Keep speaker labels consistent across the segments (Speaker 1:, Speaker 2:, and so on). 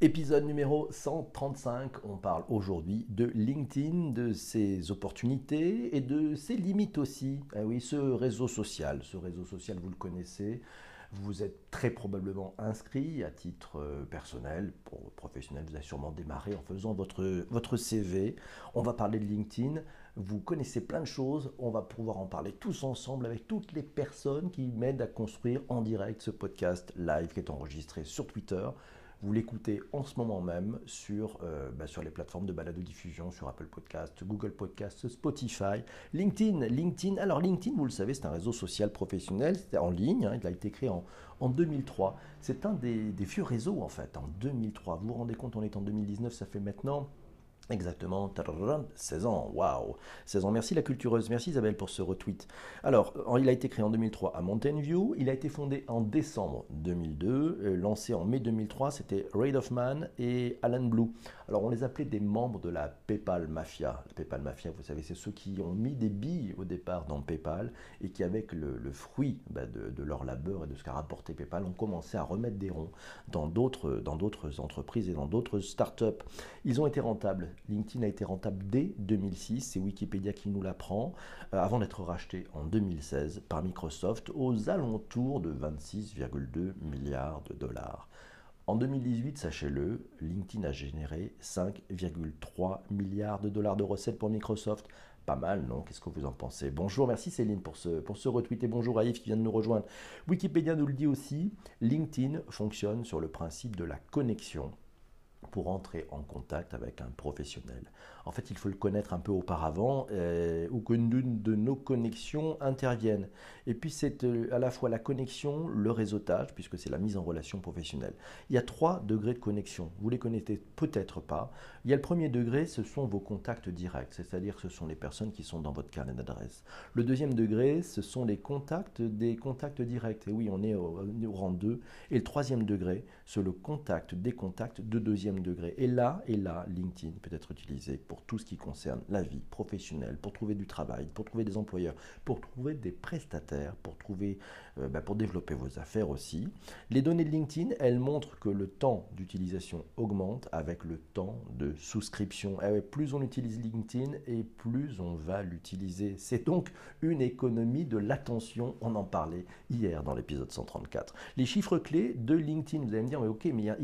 Speaker 1: Épisode numéro 135, on parle aujourd'hui de LinkedIn, de ses opportunités et de ses limites aussi. Ah oui, ce réseau social, ce réseau social vous le connaissez, vous êtes très probablement inscrit à titre euh, personnel, professionnel, vous avez sûrement démarré en faisant votre, votre CV. On va parler de LinkedIn, vous connaissez plein de choses, on va pouvoir en parler tous ensemble avec toutes les personnes qui m'aident à construire en direct ce podcast live qui est enregistré sur Twitter vous l'écoutez en ce moment même sur, euh, bah, sur les plateformes de balado-diffusion, sur Apple Podcast, Google Podcast, Spotify, LinkedIn. LinkedIn, alors LinkedIn, vous le savez, c'est un réseau social professionnel, c'est en ligne, hein, il a été créé en, en 2003. C'est un des, des vieux réseaux en fait, en 2003. Vous vous rendez compte, on est en 2019, ça fait maintenant Exactement, 16 ans, waouh 16 ans, merci la cultureuse, merci Isabelle pour ce retweet. Alors, il a été créé en 2003 à Mountain View, il a été fondé en décembre 2002, euh, lancé en mai 2003, c'était Raid of Man et Alan Blue. Alors, on les appelait des membres de la PayPal Mafia. La PayPal Mafia, vous savez, c'est ceux qui ont mis des billes au départ dans PayPal et qui, avec le, fruit bah, de, leur labeur et de ce qu'a rapporté PayPal, ont commencé à remettre des ronds dans d'autres entreprises et dans d'autres startups. Ils ont été rentables LinkedIn a été rentable dès 2006, c'est Wikipédia qui nous l'apprend, euh, avant d'être racheté en 2016 par Microsoft aux alentours de 26,2 milliards de dollars. En 2018, sachez-le, LinkedIn a généré 5,3 milliards de dollars de recettes pour Microsoft. Pas mal, non? Qu'est-ce que vous en pensez? Bonjour, merci Céline pour ce, pour ce retweet et bonjour à Yves qui vient de nous rejoindre. Wikipédia nous le dit aussi, LinkedIn fonctionne sur le principe de la connexion pour entrer en contact avec un professionnel. En fait, il faut le connaître un peu auparavant euh, ou qu'une de nos connexions intervienne. Et puis, c'est euh, à la fois la connexion, le réseautage, puisque c'est la mise en relation professionnelle. Il y a trois degrés de connexion. Vous les connaissez peut-être pas. Il y a le premier degré, ce sont vos contacts directs, c'est-à-dire que ce sont les personnes qui sont dans votre carnet d'adresse. Le deuxième degré, ce sont les contacts des contacts directs. Et oui, on est au, au rang 2. Et le troisième degré, c'est le contact des contacts de deuxième degré. Et là, et là, LinkedIn peut être utilisé pour tout ce qui concerne la vie professionnelle, pour trouver du travail, pour trouver des employeurs, pour trouver des prestataires, pour trouver, euh, bah, pour développer vos affaires aussi. Les données de LinkedIn, elles montrent que le temps d'utilisation augmente avec le temps de souscription. Eh plus on utilise LinkedIn et plus on va l'utiliser. C'est donc une économie de l'attention. On en parlait hier dans l'épisode 134. Les chiffres clés de LinkedIn, vous allez me dire, mais ok, mais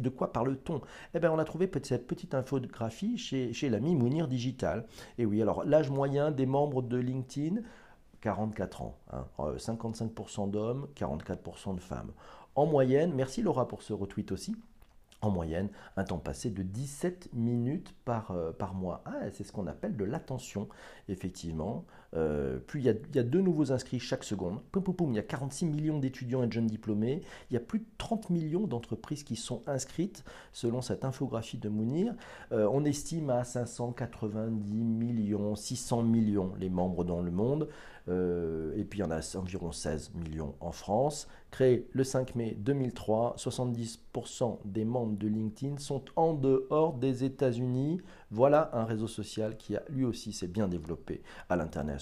Speaker 1: de quoi parle-t-on? Eh bien, on a trouvé cette petite infographie chez, l'ami Mounir Digital. Oui, alors l'âge moyen des membres de LinkedIn, 44 ans. 55% hein. euh, d'hommes, 44% de femmes. En moyenne, merci Laura pour ce retweet aussi en moyenne un temps passé de 17 minutes par, euh, par mois. Ah, c'est ce qu'on appelle de l'attention, effectivement. Euh, puis il y, a, deux nouveaux inscrits chaque seconde. Poum, poum, poum, il y a 46 millions d'étudiants et de jeunes diplômés. Il y a plus de 30 millions d'entreprises qui sont inscrites, selon cette infographie de Mounir. Euh, on estime à 590 millions, 600 millions les membres dans le monde. et puis il y en a environ 16 millions en France. Créé le 5 mai 2003, 70% des membres de LinkedIn sont en dehors des États-Unis. Voilà un réseau social qui a lui aussi s'est bien développé à l'international.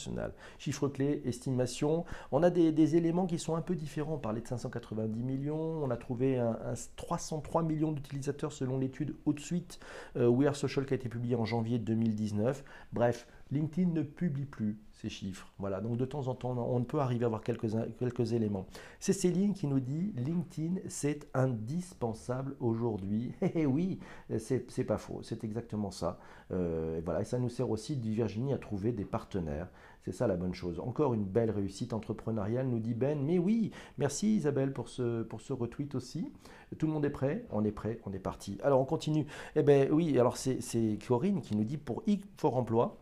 Speaker 1: Chiffre clé, estimation. On a des, éléments qui sont un peu différents. On parlait de 590 millions. On a trouvé un, 303 millions d'utilisateurs selon l'étude Outsuite euh, We Are Social qui a été publiée en janvier 2019. Bref, LinkedIn ne publie plus ces chiffres. Voilà, donc de temps en temps, on peut arriver à avoir quelques, quelques éléments. C'est Céline qui nous dit LinkedIn, c'est indispensable aujourd'hui. Eh, eh oui, c'est pas faux, c'est exactement ça. Euh, et voilà, et ça nous sert aussi, Virginie, à trouver des partenaires. C'est ça la bonne chose. Encore une belle réussite entrepreneuriale, nous dit Ben. Mais oui, merci Isabelle pour ce, pour ce retweet aussi. Tout le monde est prêt On est prêt, on est parti. Alors on continue. Eh bien oui, alors c'est Corinne qui nous dit pour I for Emploi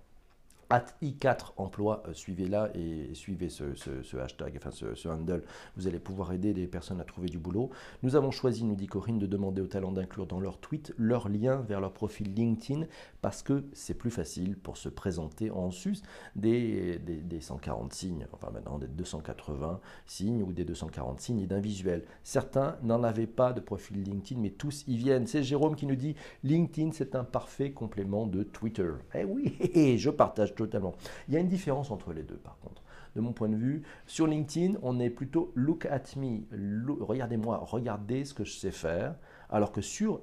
Speaker 1: at i4 emploi, euh, suivez-la et suivez ce, hashtag, enfin ce, handle, vous allez pouvoir aider les personnes à trouver du boulot. Nous avons choisi, nous dit Corinne, de demander aux talents d'inclure dans leur tweet leur lien vers leur profil LinkedIn parce que c'est plus facile pour se présenter en sus des, des, 140 signes, enfin maintenant des 280 signes ou des 240 signes et d'un visuel. Certains n'en avaient pas de profil LinkedIn, mais tous y viennent. C'est Jérôme qui nous dit LinkedIn, c'est un parfait complément de Twitter. Eh oui, je partage totalement. Il y a une différence entre les deux, par contre. De mon point de vue, sur LinkedIn, on est plutôt look at me, regardez-moi, regardez ce que je sais faire. Alors que sur,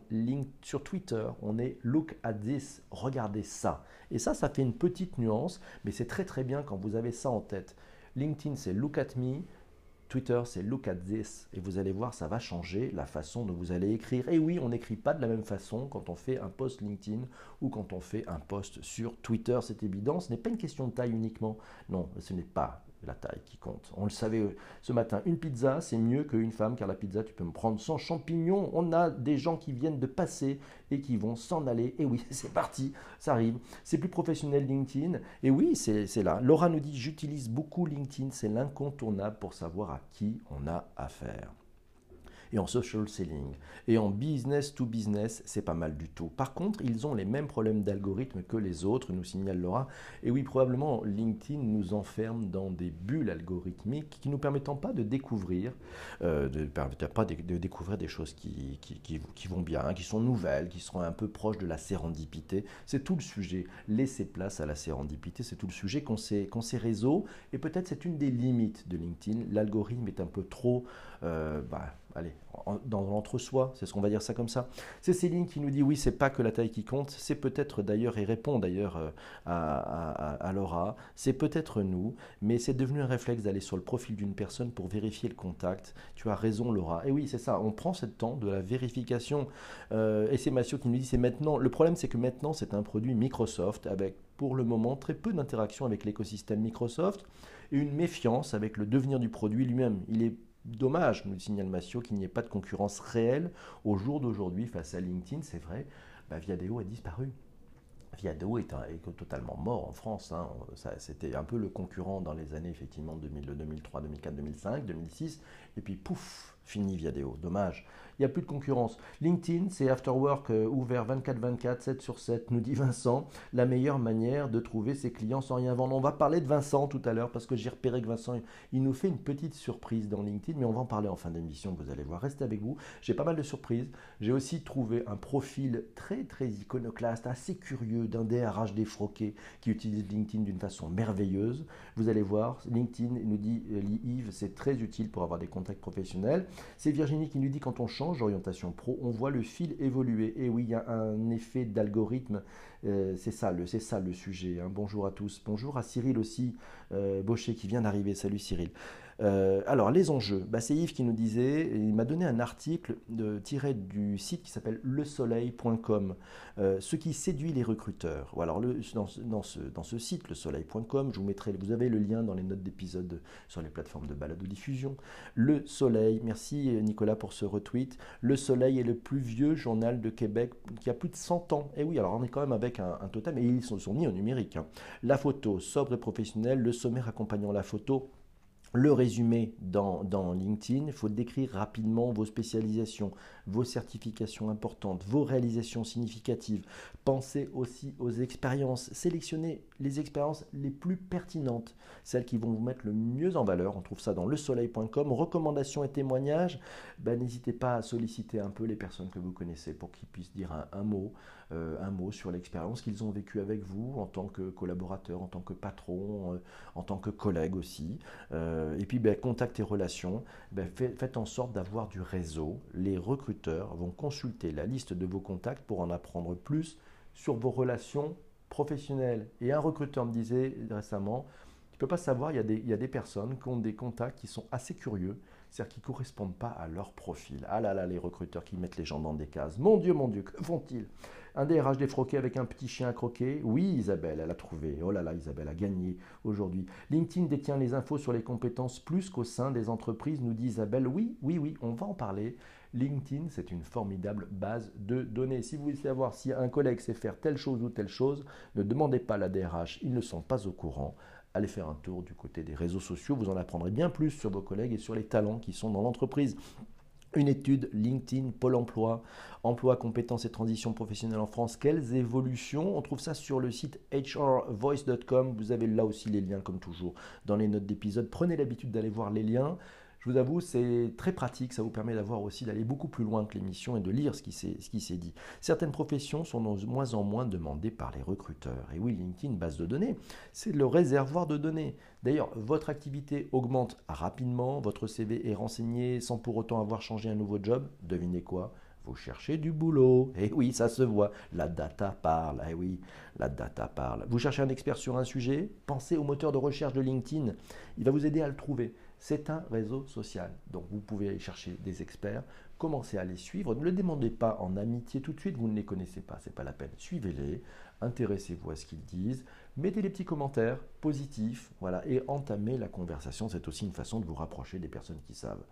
Speaker 1: sur Twitter, on est look at this, regardez ça. Et ça, ça fait une petite nuance, mais c'est très très bien quand vous avez ça en tête. LinkedIn, c'est look at me. Twitter, c'est look at this. Et vous allez voir, ça va changer la façon dont vous allez écrire. Et oui, on n'écrit pas de la même façon quand on fait un post LinkedIn ou quand on fait un post sur Twitter. C'est évident. Ce n'est pas une question de taille uniquement. Non, ce n'est pas la taille qui compte. On le savait euh, ce matin, une pizza, c'est mieux qu'une femme, car la pizza, tu peux me prendre sans champignons. On a des gens qui viennent de passer et qui vont s'en aller. Et oui, c'est parti, ça arrive. C'est plus professionnel LinkedIn. Et oui, c'est là. Laura nous dit, j'utilise beaucoup LinkedIn, c'est l'incontournable pour savoir à qui on a affaire et en social selling. Et en business to business, c'est pas mal du tout. Par contre, ils ont les mêmes problèmes d'algorithme que les autres, nous signale Laura. Et oui, probablement, LinkedIn nous enferme dans des bulles algorithmiques qui ne nous permettent pas de découvrir, euh, pas de, découvrir des choses qui, qui, vont bien, qui sont nouvelles, qui seront un peu proches de la sérendipité. C'est tout le sujet. Laisser place à la sérendipité, c'est tout le sujet qu'ont ces, ces réseaux. Et peut-être c'est une des limites de LinkedIn. L'algorithme est un peu trop... Euh, bah, allez, dans l'entre-soi, c'est ce qu'on va dire ça comme ça. C'est Céline qui nous dit oui, c'est pas que la taille qui compte, c'est peut-être d'ailleurs, et répond d'ailleurs euh, à, Laura, c'est peut-être nous, mais c'est devenu un réflexe d'aller sur le profil d'une personne pour vérifier le contact. Tu as raison, Laura. Et oui, c'est ça, on prend ce temps de la vérification. Euh, et c'est Mathieu qui nous dit c'est maintenant. Le problème, c'est que maintenant, c'est un produit Microsoft avec pour le moment très peu d'interaction avec l'écosystème Microsoft et une méfiance avec le devenir du produit lui-même. Il est Dommage, nous signale Massio, qu'il n'y ait pas de concurrence réelle au jour d'aujourd'hui face à LinkedIn. C'est vrai, bah, Viadeo a disparu. Viadeo est, totalement mort en France. Hein. C'était un peu le concurrent dans les années effectivement 2002, 2003, 2004, 2005, 2006. Et puis pouf, fini Viadeo. Dommage il n'y a plus de concurrence. LinkedIn, c'est After Work euh, ouvert 24-24, 7 sur 7, nous dit Vincent, la meilleure manière de trouver ses clients sans rien vendre. On va parler de Vincent tout à l'heure parce que j'ai repéré que Vincent, il nous fait une petite surprise dans LinkedIn, mais on va en parler en fin d'émission, vous allez voir. Restez avec vous, j'ai pas mal de surprises. J'ai aussi trouvé un profil très très iconoclaste, assez curieux d'un DRH défroqué qui utilise LinkedIn d'une façon merveilleuse. Vous allez voir, LinkedIn nous dit euh, Yves, c'est très utile pour avoir des contacts professionnels. C'est Virginie qui nous dit quand on change d'orientation pro, on voit le fil évoluer. Et oui, il y a un effet d'algorithme. Euh, c'est ça, le, c'est ça le sujet. Hein. Bonjour à tous. Bonjour à Cyril aussi, euh, qui vient d'arriver. Salut Cyril. Euh, alors, les enjeux. Bah, c'est Yves qui nous disait, il m'a donné un article tiré du site qui s'appelle lesoleil.com, euh, ce qui séduit les recruteurs. alors, le, dans, ce, dans ce site, lesoleil.com, je vous mettrai, vous avez le lien dans les notes d'épisode sur les plateformes de balado diffusion. Le Soleil, merci Nicolas pour ce retweet. Le Soleil est le plus vieux journal de Québec qui a plus de 100 ans. Et oui, alors on est quand même avec un, total, mais ils sont, sont mis en numérique. Hein. La photo, sobre et professionnelle, le sommaire accompagnant la photo le résumé dans, LinkedIn, il faut décrire rapidement vos spécialisations, vos certifications importantes, vos réalisations significatives. Pensez aussi aux expériences. Sélectionnez les expériences les plus pertinentes, celles qui vont vous mettre le mieux en valeur. On trouve ça dans lesoleil.com. Recommandations et témoignages. Ben, n'hésitez pas à solliciter un peu les personnes que vous connaissez pour qu'ils puissent dire un mot. Euh, mot sur l'expérience qu'ils ont vécue avec vous en tant que collaborateur, en tant que patron, euh, en tant que collègue aussi. Euh, et puis, ben, contact et relations, ben, faites en sorte d'avoir du réseau. Les recruteurs vont consulter la liste de vos contacts pour en apprendre plus sur vos relations professionnelles. Et un recruteur me disait récemment, tu ne peux pas savoir, il y, a des, il y, a des, personnes qui ont des contacts qui sont assez curieux, c'est-à-dire qui ne correspondent pas à leur profil. Ah là là, les recruteurs qui mettent les gens dans des cases. Mon Dieu, mon Dieu, que font-ils? Un DRH défroqué avec un petit chien à croquer Oui, Isabelle, elle a trouvé. Oh là là, Isabelle a gagné aujourd'hui. LinkedIn détient les infos sur les compétences plus qu'au sein des entreprises, nous dit Isabelle. Oui, oui, oui, on va en parler. LinkedIn, c'est une formidable base de données. Si vous voulez savoir si un collègue sait faire telle chose ou telle chose, ne demandez pas à la DRH, ils ne sont pas au courant. Allez faire un tour du côté des réseaux sociaux, vous en apprendrez bien plus sur vos collègues et sur les talents qui sont dans l'entreprise une étude LinkedIn, Pôle emploi, emploi, compétences et transition professionnelle en France. Quelles évolutions? On trouve ça sur le site hrvoice.com. Vous avez là aussi les liens, comme toujours, dans les notes d'épisode. Prenez l'habitude d'aller voir les liens. Je vous avoue, c'est très pratique, ça vous permet d'avoir aussi d'aller beaucoup plus loin que l'émission et de lire ce qui s'est dit. Certaines professions sont de moins en moins demandées par les recruteurs. Et oui, LinkedIn, base de données, c'est le réservoir de données. D'ailleurs, votre activité augmente rapidement, votre CV est renseigné sans pour autant avoir changé un nouveau job. Devinez quoi? Vous cherchez du boulot. Et oui, ça se voit. La data parle. Eh oui, la data parle. Vous cherchez un expert sur un sujet? Pensez au moteur de recherche de LinkedIn. Il va vous aider à le trouver. C'est un réseau social. Donc vous pouvez aller chercher des experts, commencez à les suivre. Ne le demandez pas en amitié tout de suite, vous ne les connaissez pas, c'est pas la peine. Suivez-les, intéressez-vous à ce qu'ils disent, mettez des petits commentaires positifs, voilà, et entamez la conversation. C'est aussi une façon de vous rapprocher des personnes qui savent.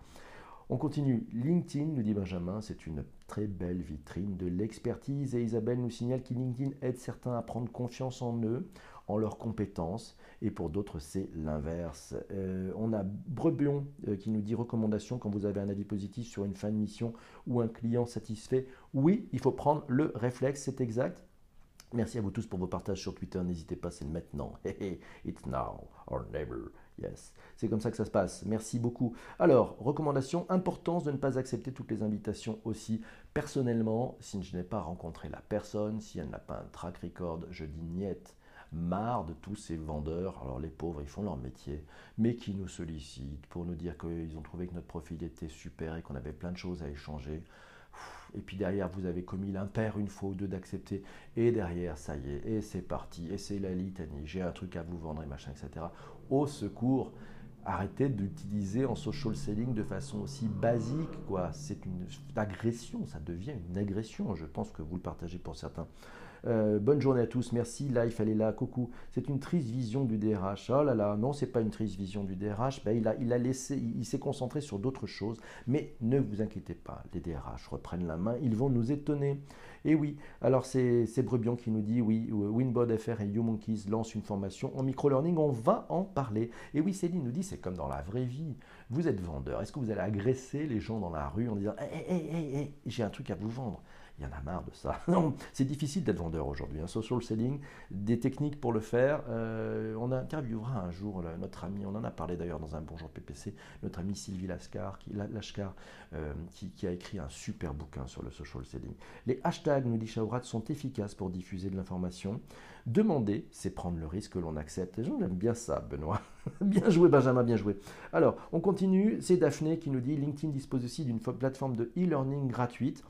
Speaker 1: On continue. LinkedIn, nous dit Benjamin, c'est une très belle vitrine de l'expertise et Isabelle nous signale que LinkedIn aide certains à prendre confiance en eux, en leurs compétences, et pour d'autres, c'est l'inverse. Euh, on a Brebion euh, qui nous dit recommandation quand vous avez un avis positif sur une fin de mission ou un client satisfait. Oui, il faut prendre le réflexe, c'est exact. Merci à vous tous pour vos partages sur Twitter. N'hésitez pas, c'est maintenant. It's now or never. Yes, c'est comme ça que ça se passe. Merci beaucoup. Alors, recommandation, importance de ne pas accepter toutes les invitations aussi. Personnellement, si je n'ai pas rencontré la personne, si elle n'a pas un track record, je dis niet marre de tous ces vendeurs, alors les pauvres, ils font leur métier, mais qui nous sollicitent pour nous dire qu'ils ont trouvé que notre profil était super et qu'on avait plein de choses à échanger. Et puis derrière, vous avez commis l'impair une fois ou deux d'accepter. Et derrière, ça y est, et c'est parti, et c'est la litanie, j'ai un truc à vous vendre et machin, etc. Au secours, arrêtez d'utiliser en social selling de façon aussi basique. quoi. C'est une agression, ça devient une agression. Je pense que vous le partagez pour certains. Euh, bonne journée à tous, merci. Là, il fallait là, coucou. C'est une triste vision du DRH. Oh là là, non, c'est pas une triste vision du DRH. Ben, il a, laissé, il, s'est concentré sur d'autres choses. Mais ne vous inquiétez pas, les DRH reprennent la main. Ils vont nous étonner. Et oui, alors c'est Brebion qui nous dit oui, Winbod FR et YouMonkeys lancent une formation en micro-learning. On va en parler. Et oui, Céline nous dit c'est comme dans la vraie vie. Vous êtes vendeur. Est-ce que vous allez agresser les gens dans la rue en disant hé, hé, hé, j'ai un truc à vous vendre? Il y en a marre de ça. Non, c'est difficile d'être vendeur aujourd'hui. Un hein. social selling, des techniques pour le faire. Euh, on interviewera un jour notre ami, on en a parlé d'ailleurs dans un Bonjour PPC, notre ami Sylvie Lascar, qui, euh, qui, a écrit un super bouquin sur le social selling. Les hashtags, nous dit Shaourat, sont efficaces pour diffuser de l'information. Demander, c'est prendre le risque que l'on accepte. Aiment bien ça, Benoît. bien joué, Benjamin, bien joué. Alors, on continue. C'est Daphné qui nous dit LinkedIn dispose aussi d'une plateforme de e-learning gratuite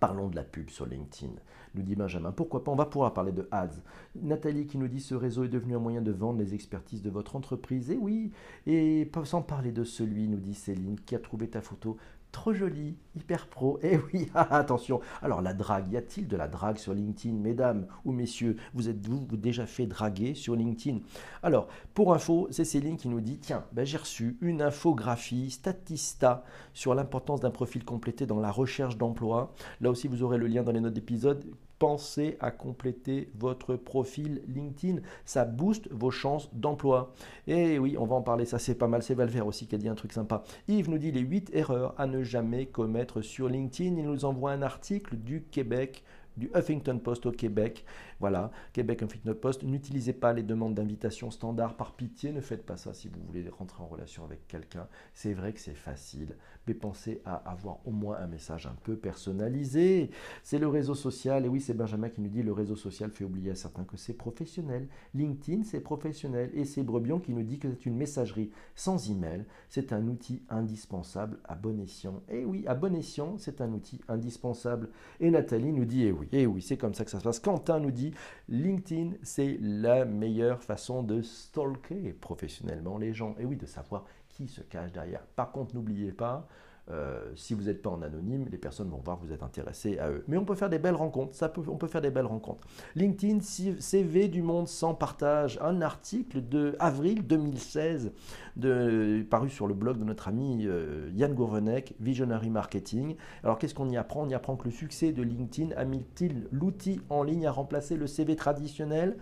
Speaker 1: Parlons de la pub sur LinkedIn, nous dit Benjamin. Pourquoi pas On va pouvoir parler de ads. Nathalie qui nous dit ce réseau est devenu un moyen de vendre les expertises de votre entreprise. Et oui, et sans parler de celui, nous dit Céline, qui a trouvé ta photo trop joli, hyper pro. Eh oui, ah, attention. Alors la drague, y a-t-il de la drague sur LinkedIn, mesdames ou messieurs? Vous êtes-vous déjà fait draguer sur LinkedIn? Alors, pour info, c'est Céline qui nous dit, tiens, ben, j'ai reçu une infographie Statista sur l'importance d'un profil complété dans la recherche d'emploi. Là aussi, vous aurez le lien dans les notes d'épisode pensez à compléter votre profil LinkedIn. Ça booste vos chances d'emploi. Et oui, on va en parler, ça c'est pas mal. C'est Valver aussi qui a dit un truc sympa. Yves nous dit les 8 erreurs à ne jamais commettre sur LinkedIn. Il nous envoie un article du Québec du Huffington Post au Québec. Voilà, Québec Huffington Post. N'utilisez pas les demandes d'invitation standard par pitié. Ne faites pas ça si vous voulez rentrer en relation avec quelqu'un. C'est vrai que c'est facile mais pensez à avoir au moins un message un peu personnalisé. C'est le réseau social, et oui, c'est Benjamin qui nous dit le réseau social fait oublier à certains que c'est professionnel. LinkedIn, c'est professionnel, et c'est Brebion qui nous dit que c'est une messagerie sans email. C'est un outil indispensable à bon escient. Et oui, à bon escient, c'est un outil indispensable. Et Nathalie nous dit, et oui, et oui, c'est comme ça que ça se passe. Quentin nous dit, LinkedIn, c'est la meilleure façon de stalker professionnellement les gens. Et oui, de savoir se cache derrière. Par contre, n'oubliez pas, euh, si vous n'êtes pas en anonyme, les personnes vont voir que vous êtes intéressé à eux. Mais on peut faire des belles rencontres, ça peut, on peut faire des belles rencontres. LinkedIn, CV du monde sans partage, un article de avril 2016 de, paru sur le blog de notre ami euh, Yann Gourvenec, Visionary Marketing. Alors qu'est-ce qu'on y apprend? On y apprend que le succès de LinkedIn a mis-il l'outil en ligne à remplacer le CV traditionnel?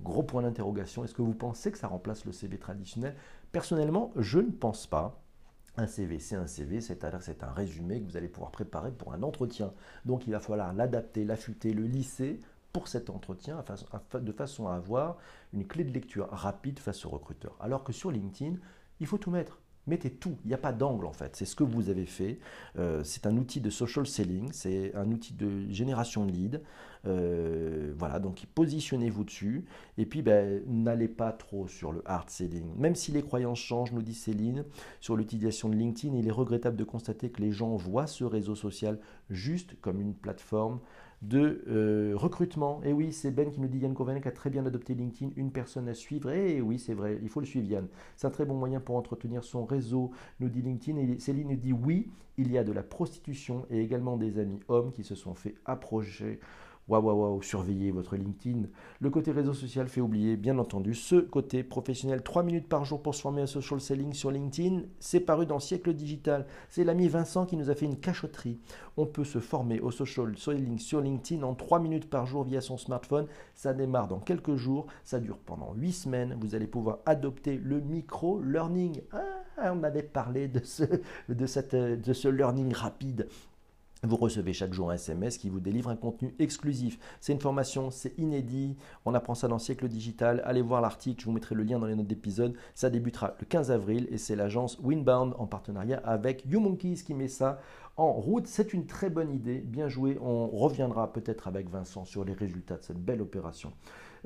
Speaker 1: Gros point d'interrogation. Est-ce que vous pensez que ça remplace le CV traditionnel? Personnellement, je ne pense pas. Un CV, c'est un CV, c'est-à-dire c'est un résumé que vous allez pouvoir préparer pour un entretien. Donc il va falloir l'adapter, l'affûter, le lisser pour cet entretien de façon à avoir une clé de lecture rapide face au recruteur. Alors que sur LinkedIn, il faut tout mettre. Mettez tout, il n'y a pas d'angle en fait. C'est ce que vous avez fait. Euh, c'est un outil de social selling, c'est un outil de génération de leads. Euh, voilà, donc positionnez-vous dessus. Et puis, ben, n'allez pas trop sur le hard selling. Même si les croyances changent, nous dit Céline, sur l'utilisation de LinkedIn, il est regrettable de constater que les gens voient ce réseau social juste comme une plateforme de euh, recrutement. Et oui, c'est Ben qui nous dit Yann Kovanek a très bien adopté LinkedIn, une personne à suivre. Et oui, c'est vrai, il faut le suivre Yann. C'est un très bon moyen pour entretenir son réseau, nous dit LinkedIn. Et Céline nous dit oui, il y a de la prostitution et également des amis hommes qui se sont fait approcher Waouh, waouh, waouh, surveillez votre LinkedIn. Le côté réseau social fait oublier, bien entendu, ce côté professionnel. 3 minutes par jour pour se former à social selling sur LinkedIn, c'est paru dans Siècle Digital. C'est l'ami Vincent qui nous a fait une cachotterie. On peut se former au social selling sur LinkedIn en 3 minutes par jour via son smartphone. Ça démarre dans quelques jours, ça dure pendant 8 semaines. Vous allez pouvoir adopter le micro-learning. Ah, on avait parlé de ce, de, cette, de ce learning rapide vous recevez chaque jour un SMS qui vous délivre un contenu exclusif. C'est une formation, c'est inédit. On apprend ça dans Siècle Digital. Allez voir l'article, je vous mettrai le lien dans les notes d'épisode. Ça débutera le 15 avril et c'est l'agence Winbound en partenariat avec YouMonkeys qui met ça en route. C'est une très bonne idée. Bien joué. On reviendra peut-être avec Vincent sur les résultats de cette belle opération.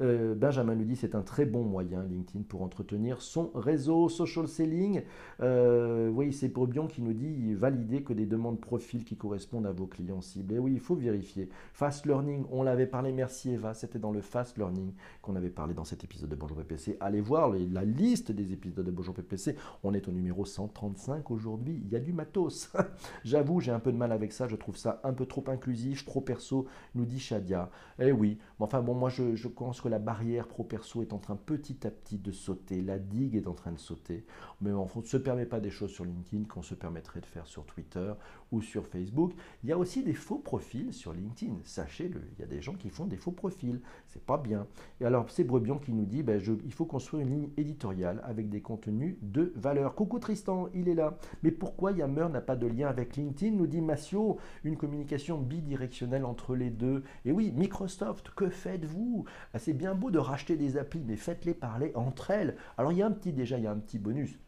Speaker 1: Euh, Benjamin nous dit c'est un très bon moyen LinkedIn pour entretenir son réseau social selling. Euh, oui, c'est Bion qui nous dit valider que des demandes profil qui correspondent à vos clients cibles. Et oui, il faut vérifier. Fast learning, on l'avait parlé, merci Eva, c'était dans le fast learning qu'on avait parlé dans cet épisode de Bonjour PPC. Allez voir la liste des épisodes de Bonjour PPC. On est au numéro 135 aujourd'hui. Il y a du matos. J'avoue, j'ai un peu de mal avec ça. Je trouve ça un peu trop inclusif, trop perso, nous dit Shadia. Eh oui, enfin bon, moi je, je que la barrière pro-perso est en train petit à petit de sauter, la digue est en train de sauter, mais on ne se permet pas des choses sur LinkedIn qu'on se permettrait de faire sur Twitter ou sur Facebook. Il y a aussi des faux profils sur LinkedIn, sachez-le, il y a des gens qui font des faux profils, c'est pas bien. Et alors c'est Brebion qui nous dit, ben, il faut construire une ligne éditoriale avec des contenus de valeur. Coucou Tristan, il est là. Mais pourquoi Yammer n'a pas de lien avec LinkedIn nous dit Massio, une communication bidirectionnelle entre les deux. Et oui, Microsoft, que faites-vous? Ah, C'est bien beau de racheter des applis, mais faites-les parler entre elles. Alors il y a un petit déjà, il y a un petit bonus.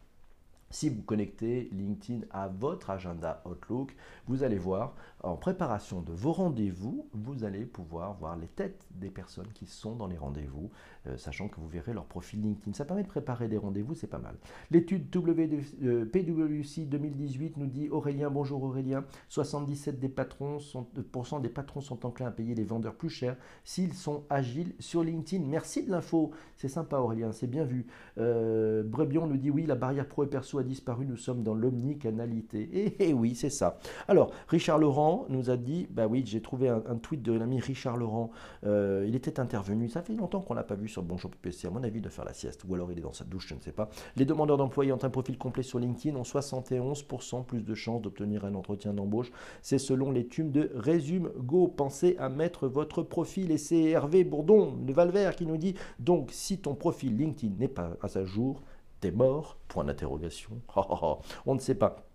Speaker 1: Si vous connectez LinkedIn à votre agenda Outlook, vous allez voir, en préparation de vos rendez-vous, vous allez pouvoir voir les têtes des personnes qui sont dans les rendez-vous, euh, sachant que vous verrez leur profil LinkedIn. Ça permet de préparer des rendez-vous, c'est pas mal. L'étude PwC 2018 nous dit Aurélien, bonjour Aurélien, 77 des patrons sont, euh, des patrons sont enclins à payer les vendeurs plus cher s'ils sont agiles sur LinkedIn. Merci de l'info, c'est sympa Aurélien, c'est bien vu. Euh, Brebion nous dit oui, la barrière pro et perso a disparu, nous sommes dans l'omnicanalité. Et, eh, eh oui, c'est ça. Alors, Richard Laurent nous a dit, bah oui, j'ai trouvé un, tweet de l'ami Richard Laurent, euh, il était intervenu, ça fait longtemps qu'on l'a pas vu sur Bonjour PPC, à mon avis, de faire la sieste, ou alors il est dans sa douche, je ne sais pas. Les demandeurs d'emploi ayant un profil complet sur LinkedIn ont 71% plus de chances d'obtenir un entretien d'embauche. C'est selon l'étude de Résume Go. Pensez à mettre votre profil, et c'est Hervé Bourdon de Valvert qui nous dit, donc si ton profil LinkedIn n'est pas à sa jour, T'es mort? Point d'interrogation. On ne sait pas.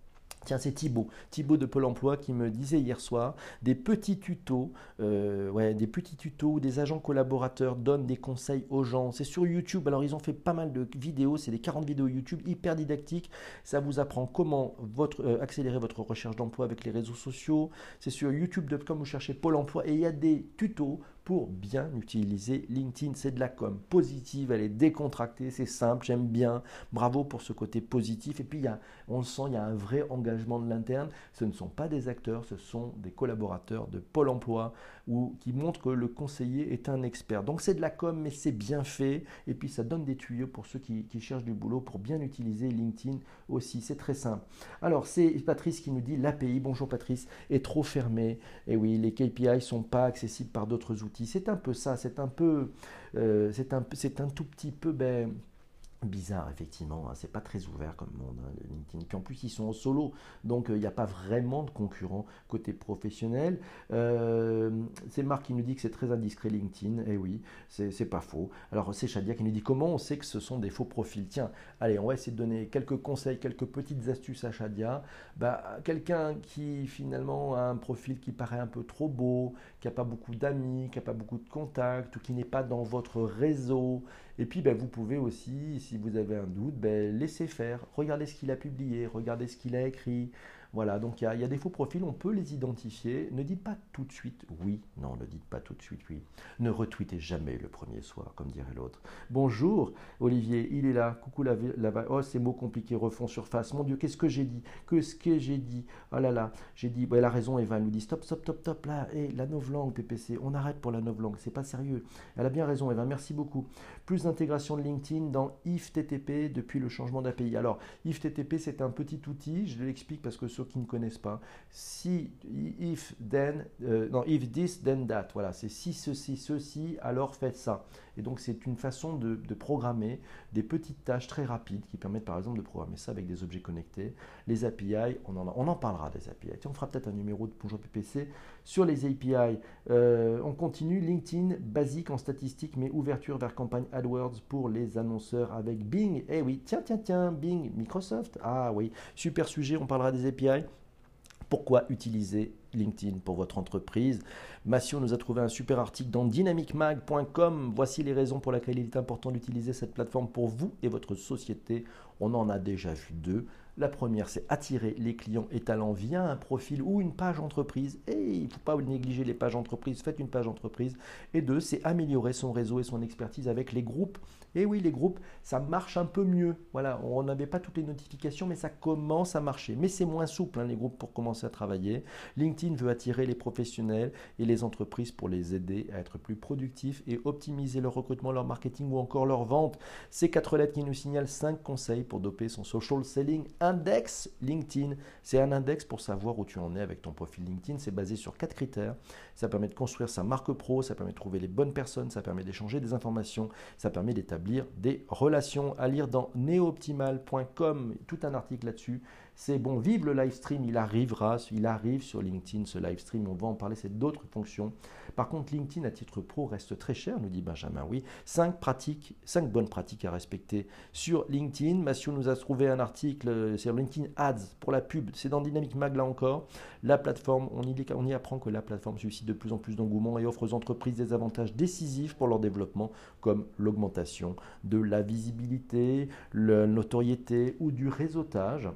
Speaker 1: Tiens, c'est Thibaut, Thibaut de Pôle Emploi qui me disait hier soir des petits tutos, euh, des petits tutos où des agents collaborateurs donnent des conseils aux gens. C'est sur YouTube. Alors ils ont fait pas mal de vidéos, c'est des 40 vidéos YouTube hyper didactiques. Ça vous apprend comment euh, accélérer votre recherche d'emploi avec les réseaux sociaux. C'est sur youtube.com vous cherchez Pôle Emploi et il y a des tutos pour bien utiliser LinkedIn. C'est de la com positive, elle est décontractée, c'est simple, j'aime bien. Bravo pour ce côté positif. Et puis, on le sent, il y a un vrai engagement de l'interne. Ce ne sont pas des acteurs, ce sont des collaborateurs de Pôle emploi qui montrent que le conseiller est un expert. Donc, c'est de la com, mais c'est bien fait. Et puis, ça donne des tuyaux pour ceux qui, qui cherchent du boulot pour bien utiliser LinkedIn aussi. C'est très simple. Alors, c'est Patrice qui nous dit l'API, bonjour Patrice, est trop fermée. Et oui, les KPI ne sont pas accessibles par d'autres outils c'est un peu ça, c'est un peu, euh, c'est un, tout petit peu, ben, bizarre effectivement, hein. c'est pas très ouvert comme monde hein, LinkedIn. Puis en plus ils sont en solo, donc euh, il n'y a pas vraiment de concurrents côté professionnel. Euh, c'est Marc qui nous dit que c'est très indiscret LinkedIn, et eh oui, c'est pas faux. Alors c'est Shadia qui nous dit comment on sait que ce sont des faux profils. Tiens, allez, on va essayer de donner quelques conseils, quelques petites astuces à Shadia. Bah, Quelqu'un qui finalement a un profil qui paraît un peu trop beau, qui n'a pas beaucoup d'amis, qui n'a pas beaucoup de contacts, ou qui n'est pas dans votre réseau, et puis, ben, vous pouvez aussi, si vous avez un doute, ben, laissez faire. Regardez ce qu'il a publié, regardez ce qu'il a écrit. Voilà, donc il y, a des faux profils, on peut les identifier. Ne dites pas tout de suite oui. Non, ne dites pas tout de suite oui. Ne retweetez jamais le premier soir, comme dirait l'autre. Bonjour, Olivier, il est là. Coucou la, la Oh, ces mots compliqués refont surface. Mon Dieu, qu'est-ce que j'ai dit? Qu'est-ce que j'ai dit? Oh là là, j'ai dit. elle a raison, Eva. Nous dit stop, stop, stop, stop. Là, et la novlangue, PPC. On arrête pour la novlangue. C'est pas sérieux. Elle a bien raison, Eva. Merci beaucoup. Plus d'intégration de LinkedIn dans IFTTP depuis le changement d'API. Alors, IFTTP, c'est un petit outil. Je l'explique parce que qui ne connaissent pas, si, if, then, euh, non, if this, then that, voilà, c'est si ceci, ceci, alors faites ça. Et donc c'est une façon de, programmer des petites tâches très rapides qui permettent par exemple de programmer ça avec des objets connectés. Les API, on en, parlera des API. on fera peut-être un numéro de Bonjour PPC sur les API. Euh, on continue, LinkedIn, basique en statistique, mais ouverture vers campagne AdWords pour les annonceurs avec Bing. Eh oui, tiens, tiens, tiens, Bing, Microsoft. Ah oui, super sujet, on parlera des API. Pourquoi utiliser LinkedIn pour votre entreprise Massio nous a trouvé un super article dans dynamicmag.com. Voici les raisons pour lesquelles il est important d'utiliser cette plateforme pour vous et votre société. On en a déjà vu deux. La première, c'est attirer les clients et talents via un profil ou une page entreprise. Et il ne faut pas négliger les pages entreprises, faites une page entreprise. Et deux, c'est améliorer son réseau et son expertise avec les groupes. Et oui, les groupes, ça marche un peu mieux. Voilà, on n'avait pas toutes les notifications, mais ça commence à marcher. Mais c'est moins souple, hein, les groupes, pour commencer à travailler. LinkedIn veut attirer les professionnels et les entreprises pour les aider à être plus productifs et optimiser leur recrutement, leur marketing ou encore leur vente. Ces quatre lettres qui nous signalent cinq conseils pour doper son social selling index LinkedIn. C'est un index pour savoir où tu en es avec ton profil LinkedIn. C'est basé sur quatre critères. Ça permet de construire sa marque pro, ça permet de trouver les bonnes personnes, ça permet d'échanger des informations, ça permet d'établir des relations. À lire dans neoptimal.com, tout un article là-dessus c'est bon, vive le live stream, il arrivera, il arrive sur LinkedIn ce live stream, on va en parler, c'est d'autres fonctions. Par contre, LinkedIn à titre pro reste très cher, nous dit Benjamin, oui. Cinq pratiques, cinq bonnes pratiques à respecter sur LinkedIn. Mathieu nous a trouvé un article, euh, sur LinkedIn Ads pour la pub, c'est dans Dynamic Mag là encore. La plateforme, on y apprend que la plateforme suscite de plus en plus d'engouement et offre aux entreprises des avantages décisifs pour leur développement, comme l'augmentation de la visibilité, la notoriété ou du réseautage.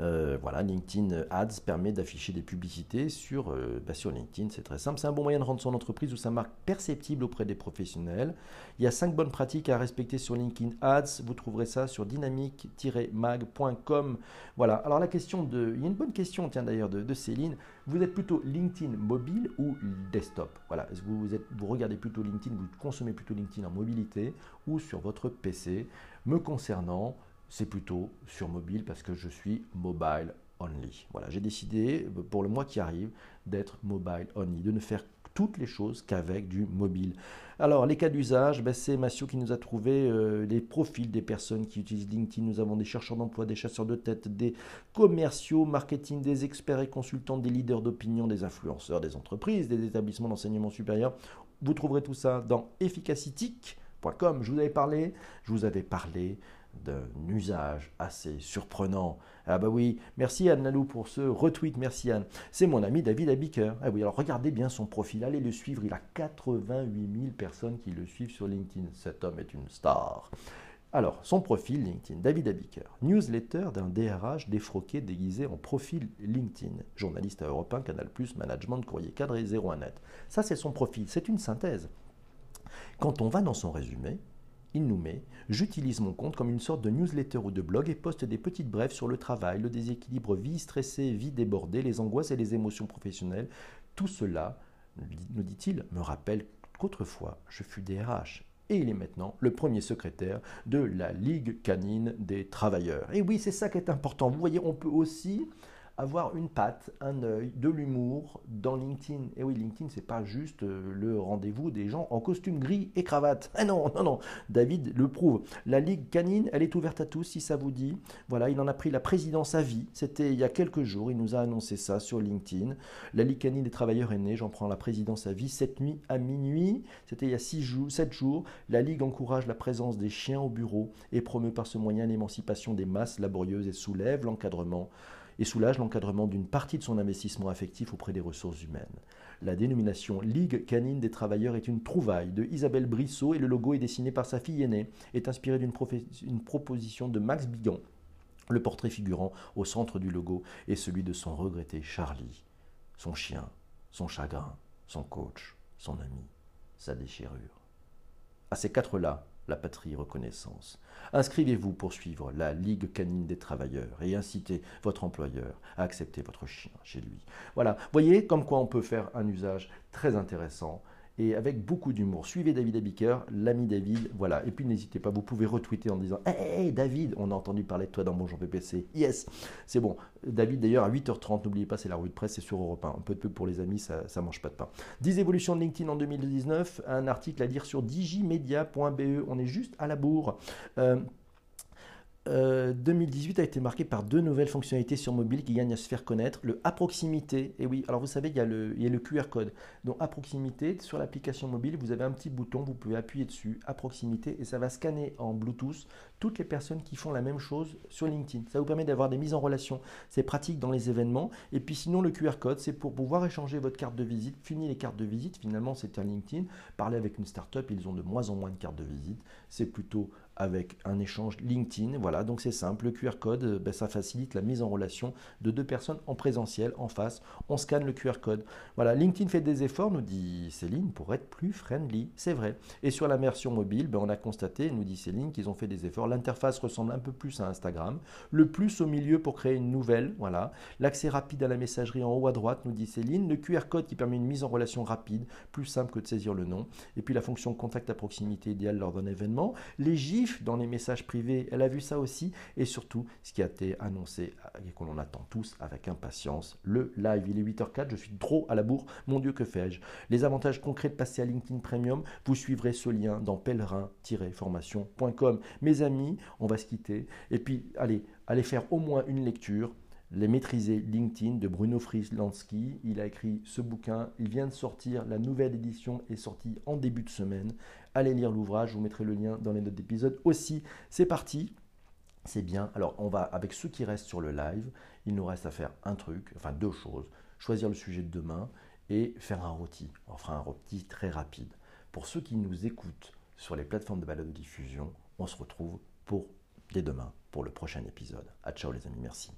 Speaker 1: Euh, voilà, LinkedIn Ads permet d'afficher des publicités sur, euh, bah, sur LinkedIn. C'est très simple. C'est un bon moyen de rendre son entreprise ou sa marque perceptible auprès des professionnels. Il y a cinq bonnes pratiques à respecter sur LinkedIn Ads. Vous trouverez ça sur dynamique-mag.com. Voilà. Alors la question de... Il y a une bonne question, tiens d'ailleurs, de, Céline. Vous êtes plutôt LinkedIn mobile ou desktop? Voilà. Vous, vous, êtes, vous regardez plutôt LinkedIn, vous consommez plutôt LinkedIn en mobilité ou sur votre PC Me concernant, c'est plutôt sur mobile parce que je suis mobile only. Voilà, j'ai décidé pour le mois qui arrive d'être mobile only, de ne faire toutes les choses qu'avec du mobile. Alors, les cas d'usage, ben, c'est Massio qui nous a trouvé euh, les profils des personnes qui utilisent LinkedIn. Nous avons des chercheurs d'emploi, des chasseurs de tête, des commerciaux, marketing, des experts et consultants, des leaders d'opinion, des influenceurs, des entreprises, des établissements d'enseignement supérieur. Vous trouverez tout ça dans efficacitic.com. Je vous avais parlé, je vous avais parlé d'un usage assez surprenant. Ah bah oui, merci Anne Lalou pour ce retweet, merci Anne. C'est mon ami David Abiker. Ah oui, alors regardez bien son profil, allez le suivre, il a 88 000 personnes qui le suivent sur LinkedIn. Cet homme est une star. Alors, son profil LinkedIn, David Abiker, newsletter d'un DRH défroqué déguisé en profil LinkedIn, journaliste à Europe 1, Canal+, Management, Courrier Cadre et 01net. Ça, c'est son profil, c'est une synthèse. Quand on va dans son résumé, il nous met J'utilise mon compte comme une sorte de newsletter ou de blog et poste des petites brèves sur le travail, le déséquilibre, vie stressée, vie débordée, les angoisses et les émotions professionnelles. Tout cela, nous dit-il, me rappelle qu'autrefois je fus DRH et il est maintenant le premier secrétaire de la Ligue canine des travailleurs. Et oui, c'est ça qui est important. Vous voyez, on peut aussi avoir une patte, un œil, de l'humour dans LinkedIn. Et oui, LinkedIn, c'est pas juste euh, le rendez-vous des gens en costume gris et cravate. Ah non, non, non, David le prouve. La Ligue canine, elle est ouverte à tous si ça vous dit. Voilà, il en a pris la présidence à vie. C'était il y a quelques jours, il nous a annoncé ça sur LinkedIn. La Ligue canine des travailleurs née, j'en prends la présidence à vie cette nuit à minuit. C'était il y a six jours, 7 jours. La Ligue encourage la présence des chiens au bureau et promeut par ce moyen l'émancipation des masses laborieuses et soulève l'encadrement et soulage l'encadrement d'une partie de son investissement affectif auprès des ressources humaines. La dénomination Ligue canine des travailleurs est une trouvaille de Isabelle Brissot et le logo est dessiné par sa fille aînée, est inspiré d'une proposition de Max Bigan. Le portrait figurant au centre du logo est celui de son regretté Charlie, son chien, son chagrin, son coach, son ami, sa déchirure. À ces quatre-là, la patrie reconnaissance. Inscrivez-vous pour suivre la Ligue canine des travailleurs et incitez votre employeur à accepter votre chien chez lui. Voilà, voyez comme quoi on peut faire un usage très intéressant et avec beaucoup d'humour. Suivez David Abiker, l'ami David, voilà. Et puis n'hésitez pas, vous pouvez retweeter en disant Hey David, on a entendu parler de toi dans Bonjour PPC. Yes, c'est bon. David, d'ailleurs, à 8h30, n'oubliez pas, c'est la revue de presse, c'est sur Europe 1. Un peu de peu pour les amis, ça ne mange pas de pain. 10 évolutions de LinkedIn en 2019, un article à lire sur digimedia.be. On est juste à la bourre. Euh, 2018 euh, a été marqué par deux nouvelles fonctionnalités sur mobile qui gagnent à se faire connaître. Le à proximité, et oui, alors vous savez, il y a le, il y a le QR code. Donc à proximité, sur l'application mobile, vous avez un petit bouton, vous pouvez appuyer dessus, à proximité, et ça va scanner en Bluetooth toutes les personnes qui font la même chose sur LinkedIn. Ça vous permet d'avoir des mises en relation. C'est pratique dans les événements. Et puis sinon, le QR code, c'est pour pouvoir échanger votre carte de visite. Fini les cartes de visite, finalement, c'est un LinkedIn. Parler avec une startup, ils ont de moins en moins de cartes de visite. C'est plutôt avec un échange LinkedIn. Voilà, donc c'est simple. Le QR code, euh, ben, ça facilite la mise en relation de deux personnes en présentiel, en face. On scanne le QR code. Voilà, LinkedIn fait des efforts, nous dit Céline, pour être plus friendly. C'est vrai. Et sur la version mobile, ben, on a constaté, nous dit Céline, qu'ils ont fait des efforts. L'interface ressemble un peu plus à Instagram. Le plus au milieu pour créer une nouvelle. Voilà. L'accès rapide à la messagerie en haut à droite, nous dit Céline. Le QR code qui permet une mise en relation rapide, plus simple que de saisir le nom. Et puis la fonction contact à proximité idéale lors d'un événement. Les GIFs dans les messages privés, elle a vu ça aussi. Et surtout, ce qui a été annoncé et qu'on en attend tous avec impatience, le live. Il est 8h04, je suis trop à la bourre, mon Dieu, que fais-je? Les avantages concrets de passer à LinkedIn Premium, vous suivrez ce lien dans pèlerin-formation.com. Mes amis, on va se quitter. Et puis, allez, allez faire au moins une lecture les maîtriser LinkedIn de Bruno Frislansky. Il a écrit ce bouquin. Il vient de sortir. La nouvelle édition est sortie en début de semaine. Allez lire l'ouvrage, je vous mettrai le lien dans les notes d'épisode aussi. C'est parti, c'est bien. Alors on va, avec ceux qui restent sur le live, il nous reste à faire un truc, enfin deux choses. Choisir le sujet de demain et faire un rôti. On fera un rôti très rapide. Pour ceux qui nous écoutent sur les plateformes de balade de diffusion, on se retrouve pour dès demain pour le prochain épisode. A ciao les amis, merci.